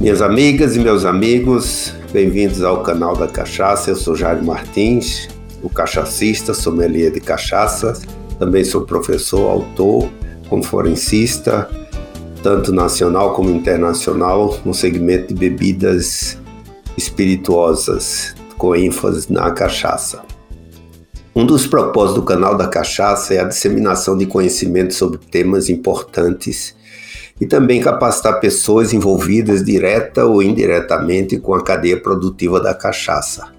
Minhas amigas e meus amigos, bem-vindos ao canal da Cachaça. Eu sou Jairo Martins, o cachacista, sommelier de cachaça. Também sou professor, autor, conferencista, tanto nacional como internacional, no segmento de bebidas espirituosas, com ênfase na cachaça. Um dos propósitos do canal da Cachaça é a disseminação de conhecimento sobre temas importantes e também capacitar pessoas envolvidas direta ou indiretamente com a cadeia produtiva da cachaça.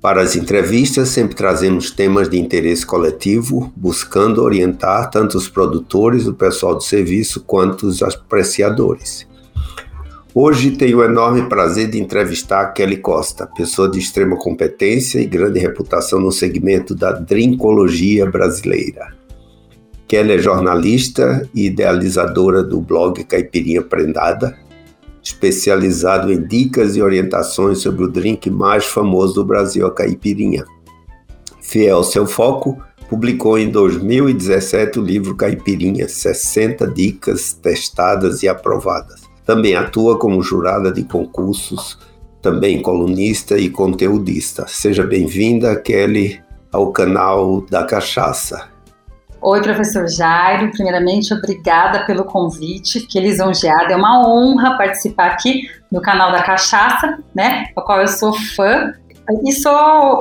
Para as entrevistas, sempre trazemos temas de interesse coletivo, buscando orientar tanto os produtores, o pessoal do serviço, quanto os apreciadores. Hoje tenho o enorme prazer de entrevistar Kelly Costa, pessoa de extrema competência e grande reputação no segmento da drinkologia brasileira. Kelly é jornalista e idealizadora do blog Caipirinha Prendada, especializado em dicas e orientações sobre o drink mais famoso do Brasil, a caipirinha. Fiel ao seu foco, publicou em 2017 o livro Caipirinha, 60 dicas testadas e aprovadas. Também atua como jurada de concursos, também colunista e conteudista. Seja bem-vinda, Kelly, ao canal da Cachaça. Oi, professor Jairo. Primeiramente, obrigada pelo convite. Que lisonjeada. É uma honra participar aqui no canal da Cachaça, né? O qual eu sou fã e sou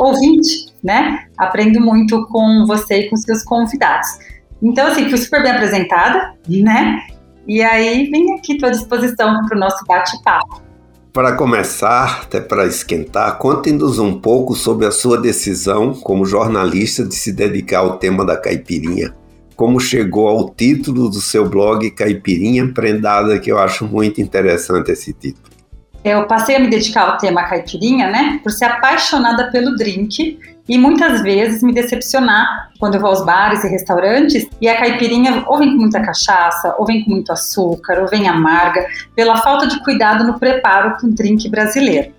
ouvinte, né? Aprendo muito com você e com seus convidados. Então, assim, fui super bem apresentada, né? E aí, vim aqui, à disposição para o nosso bate-papo. Para começar, até para esquentar, conte-nos um pouco sobre a sua decisão como jornalista de se dedicar ao tema da caipirinha. Como chegou ao título do seu blog Caipirinha Prendada, que eu acho muito interessante esse título. Eu passei a me dedicar ao tema caipirinha, né, por ser apaixonada pelo drink e muitas vezes me decepcionar quando eu vou aos bares e restaurantes e a caipirinha ou vem com muita cachaça, ou vem com muito açúcar, ou vem amarga, pela falta de cuidado no preparo com drink brasileiro.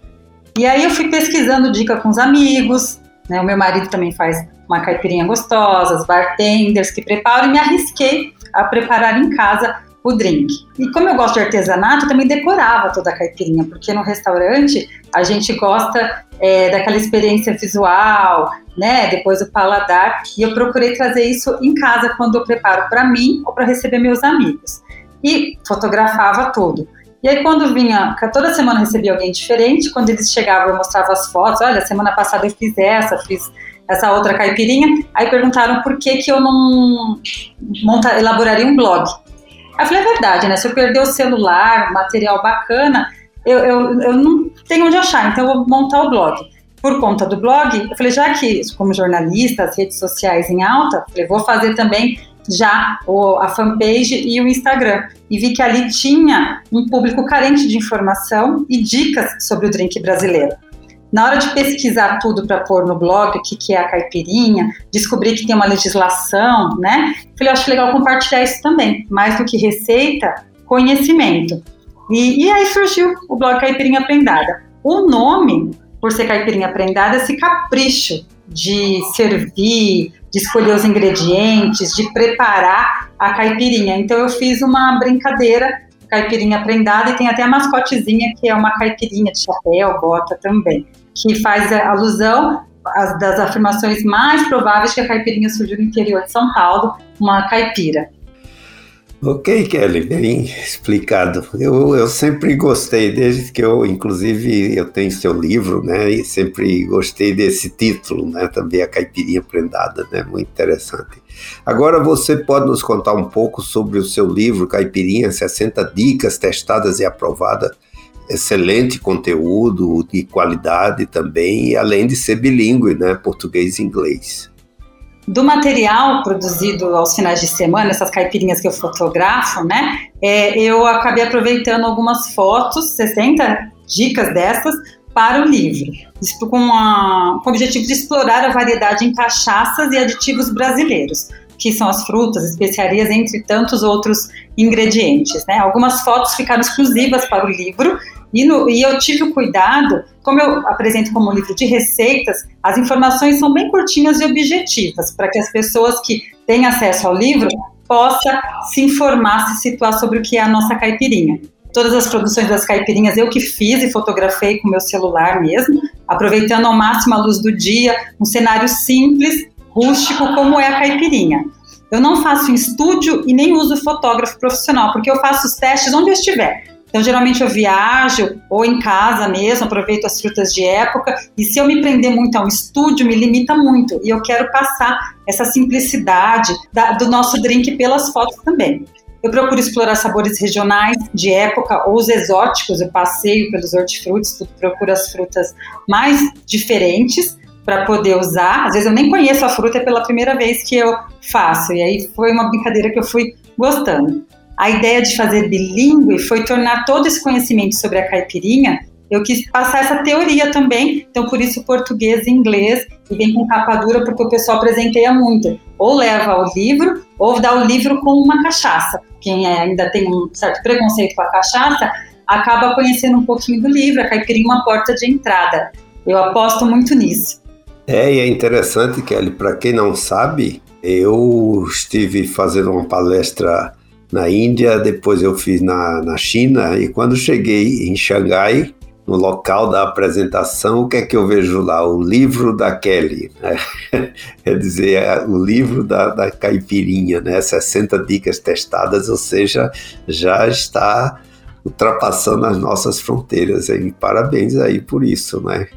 E aí eu fui pesquisando dica com os amigos, né? O meu marido também faz uma caipirinha gostosa, os bartenders que preparam e me arrisquei a preparar em casa o drink. E como eu gosto de artesanato, também decorava toda a caipirinha, porque no restaurante a gente gosta é, daquela experiência visual, né? Depois o paladar. E eu procurei trazer isso em casa quando eu preparo para mim ou para receber meus amigos. E fotografava tudo. E aí, quando vinha, toda semana recebia alguém diferente, quando eles chegavam, eu mostrava as fotos. Olha, semana passada eu fiz essa, fiz essa outra caipirinha. Aí perguntaram por que, que eu não monta, elaboraria um blog. Eu falei, é verdade, né? Se eu perder o celular, material bacana, eu, eu, eu não tenho onde achar, então eu vou montar o blog. Por conta do blog, eu falei, já que, como jornalista, as redes sociais em alta, falei, vou fazer também já a fanpage e o Instagram. E vi que ali tinha um público carente de informação e dicas sobre o drink brasileiro. Na hora de pesquisar tudo para pôr no blog, o que, que é a caipirinha, descobri que tem uma legislação, né? Falei, acho legal compartilhar isso também. Mais do que receita, conhecimento. E, e aí surgiu o blog Caipirinha Prendada. O nome, por ser Caipirinha Prendada, é esse capricho de servir, de escolher os ingredientes, de preparar a caipirinha. Então eu fiz uma brincadeira caipirinha prendada e tem até a mascotezinha que é uma caipirinha de chapéu, bota também, que faz alusão às das afirmações mais prováveis que a caipirinha surgiu no interior de São Paulo, uma caipira. Ok, Kelly, bem explicado. Eu, eu sempre gostei, desde que eu, inclusive, eu tenho seu livro, né, e sempre gostei desse título, né, também a caipirinha prendada, né, muito interessante. Agora você pode nos contar um pouco sobre o seu livro Caipirinha 60 dicas testadas e aprovadas. Excelente conteúdo de qualidade também, além de ser bilíngue, né, português e inglês. Do material produzido aos finais de semana, essas caipirinhas que eu fotografo, né? É, eu acabei aproveitando algumas fotos, 60 dicas dessas, para o livro, com, a, com o objetivo de explorar a variedade em cachaças e aditivos brasileiros, que são as frutas, especiarias, entre tantos outros ingredientes. Né? Algumas fotos ficaram exclusivas para o livro e, no, e, eu tive o cuidado, como eu apresento como livro de receitas, as informações são bem curtinhas e objetivas, para que as pessoas que têm acesso ao livro possam se informar, se situar sobre o que é a nossa caipirinha. Todas as produções das caipirinhas eu que fiz e fotografei com meu celular mesmo, aproveitando ao máximo a luz do dia, um cenário simples, rústico, como é a caipirinha. Eu não faço em estúdio e nem uso fotógrafo profissional, porque eu faço os testes onde eu estiver. Então, geralmente eu viajo ou em casa mesmo, aproveito as frutas de época. E se eu me prender muito a um estúdio, me limita muito. E eu quero passar essa simplicidade da, do nosso drink pelas fotos também. Eu procuro explorar sabores regionais de época ou os exóticos. Eu passeio pelos hortifrutis, procuro as frutas mais diferentes para poder usar. Às vezes eu nem conheço a fruta, é pela primeira vez que eu faço. E aí foi uma brincadeira que eu fui gostando. A ideia de fazer bilíngue foi tornar todo esse conhecimento sobre a caipirinha. Eu quis passar essa teoria também, então por isso português e inglês, e vem com capa dura porque o pessoal presenteia muito. Ou leva o livro, ou dá o livro com uma cachaça. Quem é, ainda tem um certo preconceito com a cachaça, acaba conhecendo um pouquinho do livro, a caipirinha é uma porta de entrada. Eu aposto muito nisso. É, e é interessante, Kelly, para quem não sabe, eu estive fazendo uma palestra na Índia, depois eu fiz na, na China, e quando cheguei em Xangai, no local da apresentação, o que é que eu vejo lá? O livro da Kelly, né? quer dizer, é o livro da, da caipirinha, né? 60 dicas testadas, ou seja, já está ultrapassando as nossas fronteiras. E parabéns aí por isso, né?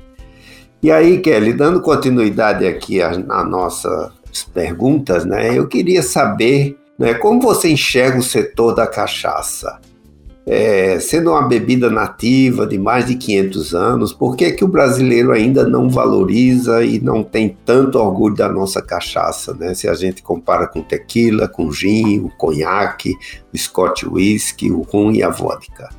E aí, Kelly, dando continuidade aqui às nossas perguntas, né? Eu queria saber né? Como você enxerga o setor da cachaça? É, sendo uma bebida nativa de mais de 500 anos, por que, que o brasileiro ainda não valoriza e não tem tanto orgulho da nossa cachaça? Né? Se a gente compara com tequila, com gin, o conhaque, o scotch whisky, o rum e a vodka.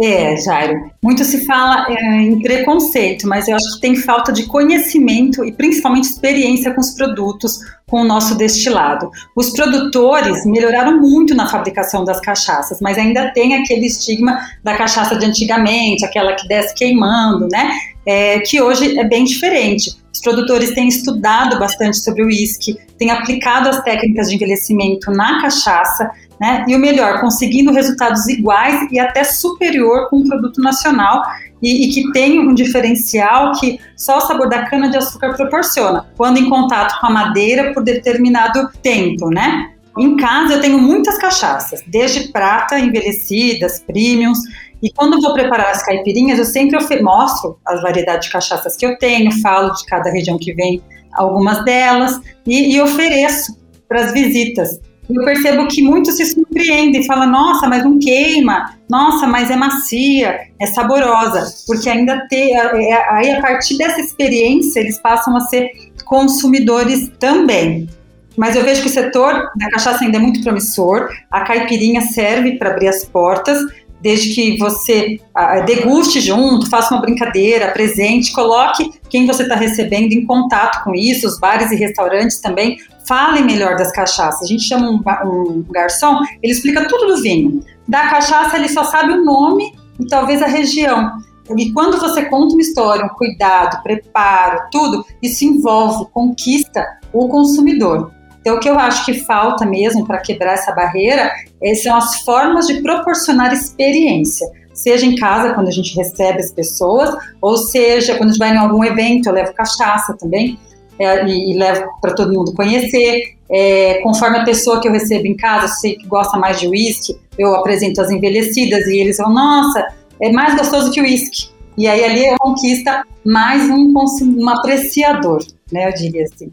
É, Jairo. Muito se fala é, em preconceito, mas eu acho que tem falta de conhecimento e principalmente experiência com os produtos, com o nosso destilado. Os produtores melhoraram muito na fabricação das cachaças, mas ainda tem aquele estigma da cachaça de antigamente, aquela que desce queimando, né? É, que hoje é bem diferente. Os produtores têm estudado bastante sobre o uísque, têm aplicado as técnicas de envelhecimento na cachaça, né? E o melhor, conseguindo resultados iguais e até superior com um produto nacional e, e, que tem um diferencial que só o sabor da cana de açúcar proporciona, quando em contato com a madeira por determinado tempo, né? Em casa eu tenho muitas cachaças, desde prata, envelhecidas, premiums, e quando vou preparar as caipirinhas, eu sempre mostro as variedades de cachaças que eu tenho, falo de cada região que vem algumas delas e, e ofereço para as visitas eu percebo que muitos se surpreendem, falam, nossa, mas não queima, nossa, mas é macia, é saborosa, porque ainda tem, é, é, aí a partir dessa experiência eles passam a ser consumidores também. Mas eu vejo que o setor da cachaça ainda é muito promissor, a caipirinha serve para abrir as portas, desde que você ah, deguste junto, faça uma brincadeira, apresente, coloque quem você está recebendo em contato com isso, os bares e restaurantes também falem melhor das cachaças. A gente chama um, um garçom, ele explica tudo do vinho. Da cachaça ele só sabe o nome e talvez a região. E quando você conta uma história, um cuidado, preparo, tudo, isso envolve, conquista o consumidor. Então, o que eu acho que falta mesmo para quebrar essa barreira é, são as formas de proporcionar experiência. Seja em casa, quando a gente recebe as pessoas, ou seja, quando a gente vai em algum evento, eu levo cachaça também, é, e, e, levo para todo mundo conhecer. É, conforme a pessoa que eu recebo em casa, sei que gosta mais de uísque, eu apresento as envelhecidas e eles falam, nossa, é mais gostoso que uísque. E aí ali conquista mais um, um apreciador, né, eu diria assim.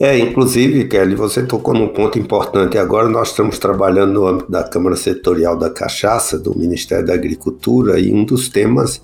É, inclusive, Kelly, você tocou num ponto importante. Agora nós estamos trabalhando no âmbito da Câmara Setorial da Cachaça, do Ministério da Agricultura, e um dos temas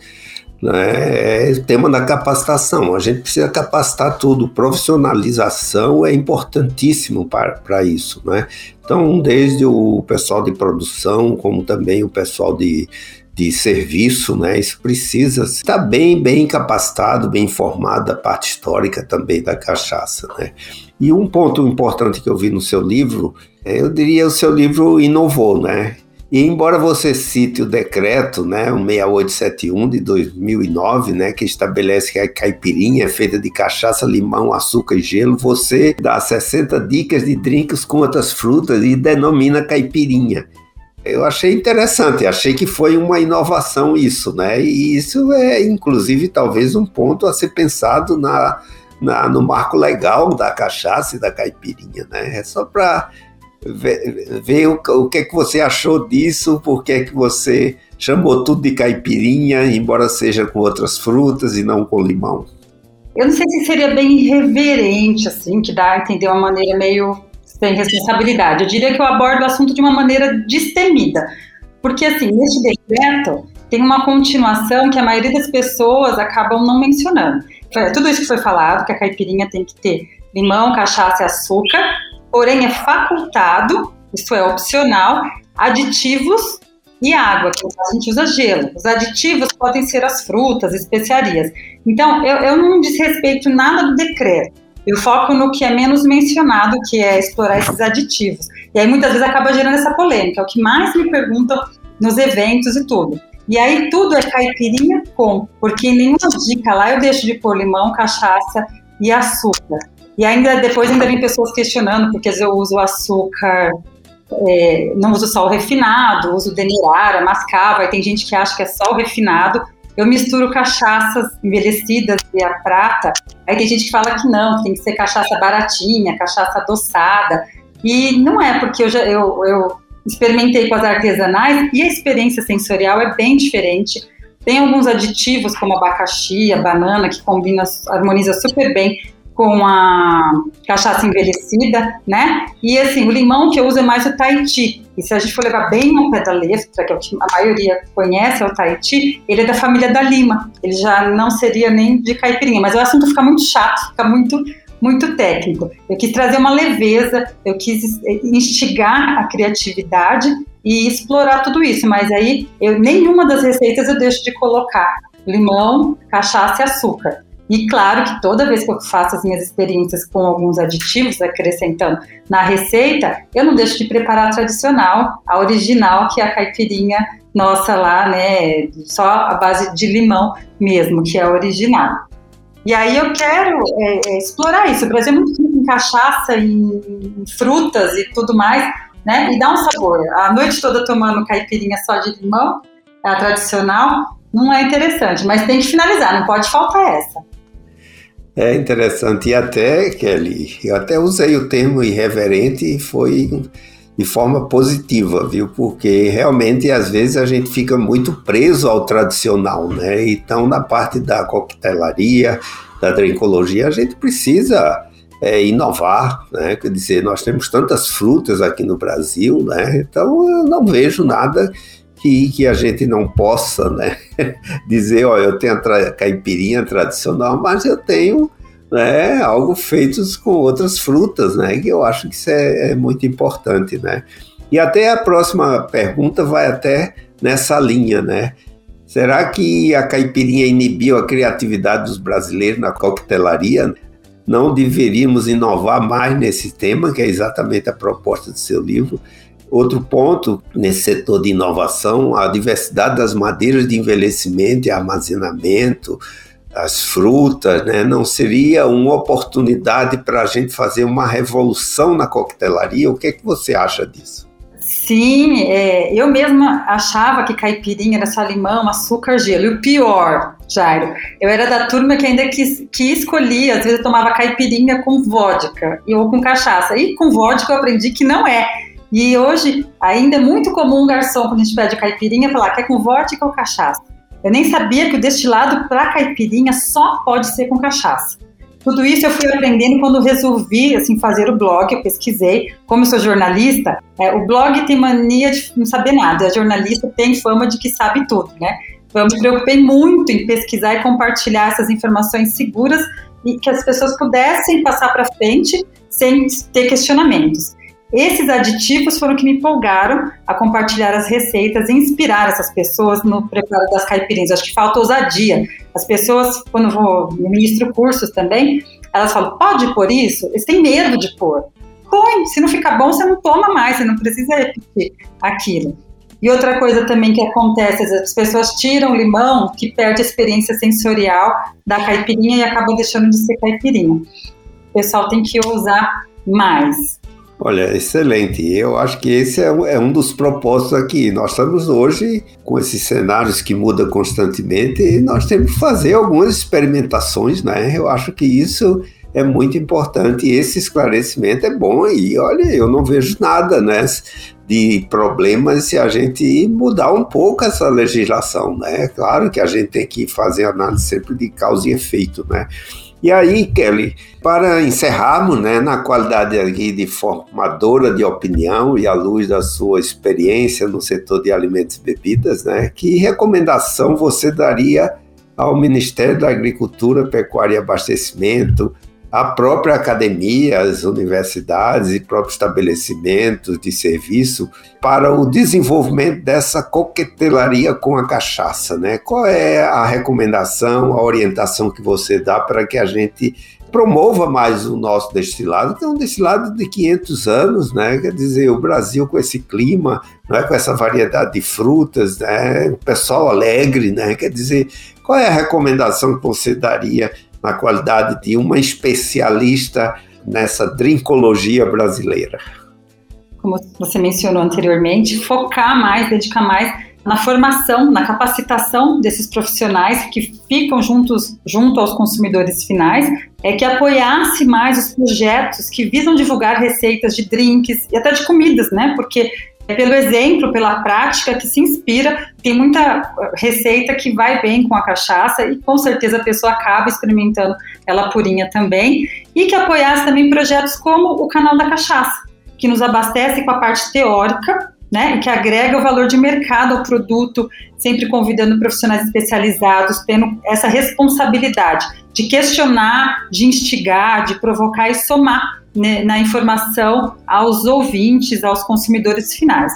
né, é o tema da capacitação. A gente precisa capacitar tudo. Profissionalização é importantíssimo para isso. Né? Então, desde o pessoal de produção, como também o pessoal de, de serviço, né? Isso precisa estar bem, bem capacitado, bem informado da parte histórica também da cachaça, né? E um ponto importante que eu vi no seu livro, é, eu diria o seu livro inovou, né? E embora você cite o decreto, né, o 6871 de 2009, né, que estabelece que a caipirinha é feita de cachaça, limão, açúcar e gelo, você dá 60 dicas de drinks com outras frutas e denomina caipirinha. Eu achei interessante, achei que foi uma inovação isso, né? E isso é, inclusive, talvez um ponto a ser pensado na, na no marco legal da cachaça e da caipirinha, né? É só para ver, ver o, o, que é que você achou disso, por que é que você chamou tudo de caipirinha, embora seja com outras frutas e não com limão. Eu não sei se seria bem irreverente, assim, que dá a entender uma maneira meio sem responsabilidade. Eu diria que eu abordo o assunto de uma maneira destemida. Porque, assim, neste decreto tem uma continuação que a maioria das pessoas acabam não mencionando. Tudo isso que foi falado, que a caipirinha tem que ter limão, cachaça e açúcar, porém é facultado, isso é opcional, aditivos e água, que a gente usa gelo. Os aditivos podem ser as frutas, especiarias. Então, eu, eu não desrespeito nada do decreto. Eu foco no que é menos mencionado, que é explorar esses aditivos. E aí muitas vezes acaba gerando essa polêmica, é o que mais me perguntam nos eventos e tudo. E aí tudo é caipirinha com, porque nenhuma dica lá eu deixo de pôr limão, cachaça e açúcar. E ainda depois ainda vem pessoas questionando, porque eu uso açúcar, é, não uso só o refinado, uso demerara, mascava, e tem gente que acha que é só o refinado, eu misturo cachaças envelhecidas e a prata. Aí tem gente que fala que não, tem que ser cachaça baratinha, cachaça adoçada. E não é, porque eu, já, eu, eu experimentei com as artesanais e a experiência sensorial é bem diferente. Tem alguns aditivos, como abacaxi, a banana, que combina, harmoniza super bem com a cachaça envelhecida, né? E assim, o limão que eu uso é mais o Tahiti. E se a gente for levar bem ao pé da letra, que é o que a maioria conhece, é o Tahiti, ele é da família da lima. Ele já não seria nem de caipirinha, mas o assunto fica muito chato, fica muito muito técnico. Eu quis trazer uma leveza, eu quis instigar a criatividade e explorar tudo isso, mas aí eu, nenhuma das receitas eu deixo de colocar limão, cachaça e açúcar. E claro que toda vez que eu faço as minhas experiências com alguns aditivos, acrescentando na receita, eu não deixo de preparar a tradicional, a original, que é a caipirinha nossa lá, né? Só a base de limão mesmo, que é a original. E aí eu quero é, é, explorar isso. O Brasil é muito rico em cachaça, em, frutas e tudo mais, né? E dá um sabor. A noite toda tomando caipirinha só de limão, a tradicional, não é interessante, mas tem que finalizar, não pode faltar essa. É interessante, e até, Kelly, eu até usei o termo irreverente e foi de forma positiva, viu? Porque realmente às vezes a gente fica muito preso ao tradicional, né? Então, na parte da coquetelaria, da drinkologia, a gente precisa é, inovar, né? Quer dizer, nós temos tantas frutas aqui no Brasil, né? Então, eu não vejo nada que, que a gente não possa né, dizer, ó, eu tenho a tra caipirinha tradicional, mas eu tenho né, algo feito com outras frutas, né? Que eu acho que isso é, é muito importante, né? E até a próxima pergunta vai até nessa linha, né? Será que a caipirinha inibiu a criatividade dos brasileiros na coquetelaria? Não deveríamos inovar mais nesse tema, que é exatamente a proposta do seu livro. Outro ponto nesse setor de inovação, a diversidade das madeiras de envelhecimento e armazenamento, as frutas, né? não seria uma oportunidade para a gente fazer uma revolução na coquetelaria? O que, é que você acha disso? Sim, é, eu mesma achava que caipirinha era só limão, açúcar, gelo. E o pior, Jairo, eu era da turma que ainda que, que escolhia, às vezes eu tomava caipirinha com vodka ou com cachaça. E com vodka eu aprendi que não é. E hoje ainda é muito comum um garçom, quando a gente pede caipirinha, falar quer com vodka ou cachaça. Eu nem sabia que o destilado para caipirinha só pode ser com cachaça. Tudo isso eu fui aprendendo quando resolvi assim fazer o blog, eu pesquisei. Como eu sou jornalista, é, o blog tem mania de não saber nada. A jornalista tem fama de que sabe tudo, né? Então eu me preocupei muito em pesquisar e compartilhar essas informações seguras e que as pessoas pudessem passar para frente sem ter questionamentos. Esses aditivos foram que me empolgaram a compartilhar as receitas e inspirar essas pessoas no preparo das caipirinhas. Acho que falta ousadia. As pessoas, quando vou ministro cursos também, elas falam: pode pôr isso? Eles têm medo de pôr. Põe, se não ficar bom, você não toma mais, você não precisa repetir aquilo. E outra coisa também que acontece, as pessoas tiram limão, que perde a experiência sensorial da caipirinha e acabam deixando de ser caipirinha. O pessoal tem que usar mais. Olha, excelente. Eu acho que esse é um, é um, dos propósitos aqui. Nós estamos hoje com esses cenários que mudam constantemente e nós temos que fazer algumas experimentações, né? Eu acho que isso é muito importante e esse esclarecimento é bom e olha, eu não vejo nada, né? de problemas se a gente mudar um pouco essa legislação, né? Claro que a gente tem que fazer análise sempre de causa e efeito, né? E aí, Kelly, para encerrarmos, né, na qualidade aqui de formadora de opinião e à luz da sua experiência no setor de alimentos e bebidas, né, que recomendação você daria ao Ministério da Agricultura, Pecuária e Abastecimento, a própria academia, as universidades e próprios estabelecimentos de serviço para o desenvolvimento dessa coquetelaria com a cachaça, né? Qual é a recomendação, a orientação que você dá para que a gente promova mais o nosso destilado, que é um destilado de 500 anos, né? Quer dizer, o Brasil com esse clima, né? com essa variedade de frutas, né? Pessoal alegre, né? Quer dizer, qual é a recomendação que você daria na qualidade de uma especialista nessa drinkologia brasileira. Como você mencionou anteriormente, focar mais, dedicar mais na formação, na capacitação desses profissionais que ficam juntos junto aos consumidores finais, é que apoiasse mais os projetos que visam divulgar receitas de drinks e até de comidas, né? Porque pelo exemplo, pela prática que se inspira. Tem muita receita que vai bem com a cachaça e com certeza a pessoa acaba experimentando ela purinha também. E que apoiasse também projetos como o Canal da Cachaça, que nos abastece com a parte teórica, né, que agrega o valor de mercado ao produto, sempre convidando profissionais especializados, tendo essa responsabilidade de questionar, de instigar, de provocar e somar né, na informação aos ouvintes, aos consumidores finais.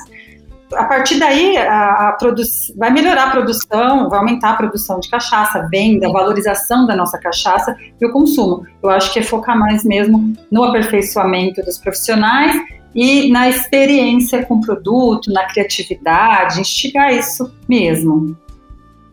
A partir daí, a, a vai melhorar a produção, vai aumentar a produção de cachaça, venda, a valorização da nossa cachaça e o consumo. Eu acho que é focar mais mesmo no aperfeiçoamento dos profissionais e na experiência com o produto, na criatividade, instigar isso mesmo.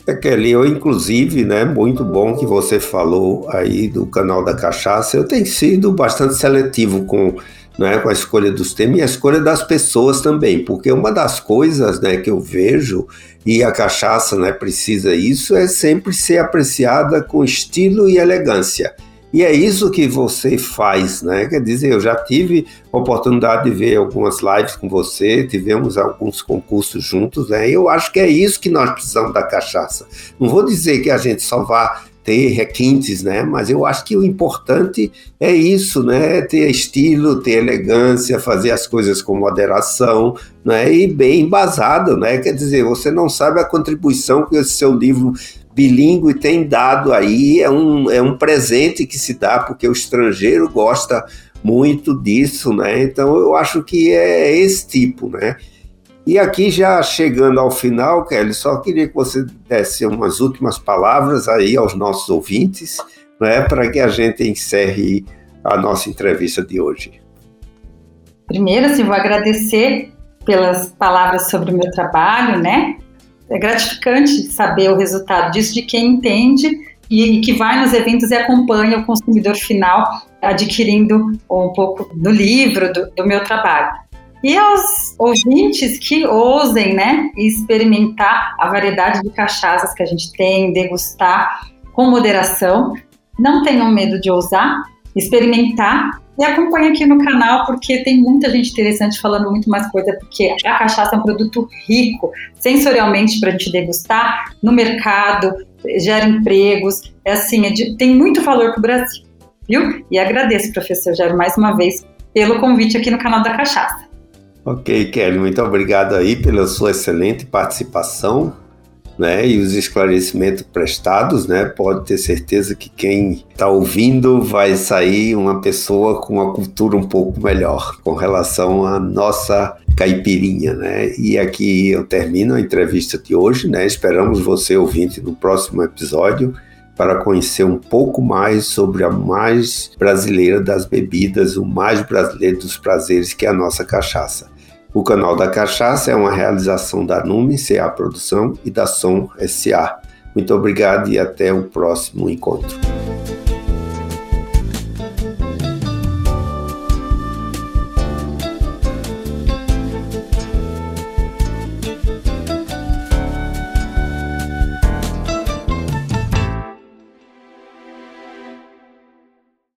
É, Kelly, eu inclusive, né, muito bom que você falou aí do canal da cachaça. Eu tenho sido bastante seletivo com, né, com a escolha dos temas e a escolha das pessoas também, porque uma das coisas, né, que eu vejo e a cachaça, né, precisa isso é sempre ser apreciada com estilo e elegância. E é isso que você faz, né? Quer dizer, eu já tive oportunidade de ver algumas lives com você, tivemos alguns concursos juntos, né? Eu acho que é isso que nós precisamos da cachaça. Não vou dizer que a gente só vá ter requintes, né? Mas eu acho que o importante é isso, né? Ter estilo, ter elegância, fazer as coisas com moderação, né? E bem embasado, né? Quer dizer, você não sabe a contribuição que esse seu livro bilíngue tem dado aí, é um, é um presente que se dá, porque o estrangeiro gosta muito disso, né? Então eu acho que é esse tipo, né? E aqui já chegando ao final, Kelly, só queria que você desse umas últimas palavras aí aos nossos ouvintes, né, para que a gente encerre a nossa entrevista de hoje. Primeiro, assim, vou agradecer pelas palavras sobre o meu trabalho, né? É gratificante saber o resultado disso de quem entende e, que vai nos eventos e acompanha o consumidor final adquirindo um pouco do livro, do, do meu trabalho. E aos ouvintes que ousem né, experimentar a variedade de cachaças que a gente tem, degustar com moderação, não tenham medo de ousar, experimentar e acompanhe aqui no canal, porque tem muita gente interessante falando muito mais coisa, porque a cachaça é um produto rico, sensorialmente para a gente degustar, no mercado, gera empregos, é assim, é de, tem muito valor para o Brasil, viu? E agradeço, professor Jairo, mais uma vez, pelo convite aqui no canal da Cachaça. Ok, Kelly, muito obrigado aí pela sua excelente participação né, e os esclarecimentos prestados, né, pode ter certeza que quem está ouvindo vai sair uma pessoa com uma cultura um pouco melhor com relação à nossa caipirinha, né? E aqui eu termino a entrevista de hoje, né? Esperamos você ouvinte no próximo episódio para conhecer um pouco mais sobre a mais brasileira das bebidas, o mais brasileiro dos prazeres que é a nossa cachaça. O Canal da Cachaça é uma realização da Nume CA Produção e da Som SA. Muito obrigado e até o próximo encontro.